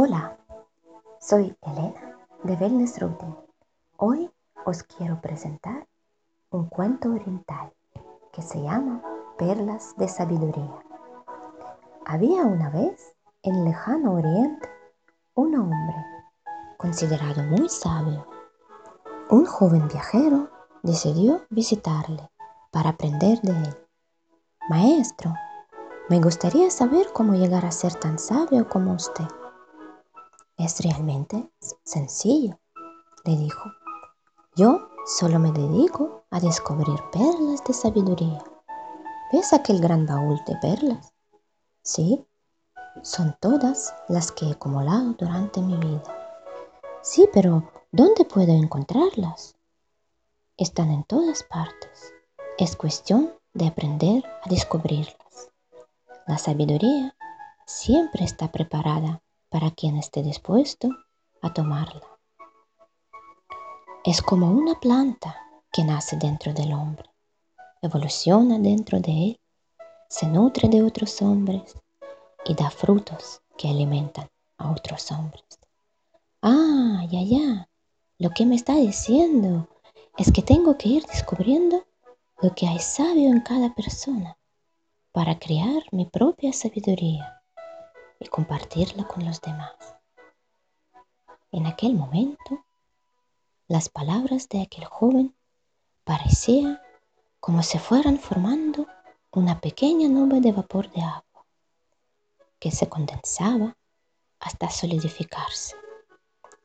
Hola, soy Elena de Wellness Routine. Hoy os quiero presentar un cuento oriental que se llama Perlas de Sabiduría. Había una vez en lejano oriente un hombre considerado muy sabio. Un joven viajero decidió visitarle para aprender de él. Maestro, me gustaría saber cómo llegar a ser tan sabio como usted. Es realmente sencillo, le dijo. Yo solo me dedico a descubrir perlas de sabiduría. ¿Ves aquel gran baúl de perlas? Sí, son todas las que he acumulado durante mi vida. Sí, pero ¿dónde puedo encontrarlas? Están en todas partes. Es cuestión de aprender a descubrirlas. La sabiduría siempre está preparada para quien esté dispuesto a tomarla. Es como una planta que nace dentro del hombre, evoluciona dentro de él, se nutre de otros hombres y da frutos que alimentan a otros hombres. Ah, ya, ya. Lo que me está diciendo es que tengo que ir descubriendo lo que hay sabio en cada persona para crear mi propia sabiduría y compartirla con los demás. En aquel momento, las palabras de aquel joven parecían como si fueran formando una pequeña nube de vapor de agua que se condensaba hasta solidificarse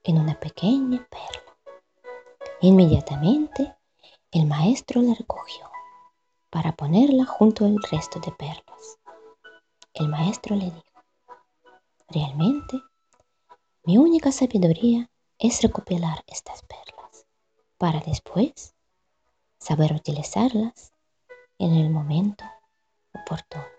en una pequeña perla. Inmediatamente el maestro la recogió para ponerla junto al resto de perlas. El maestro le dijo, realmente mi única sabiduría es recopilar estas perlas para después saber utilizarlas en el momento oportuno.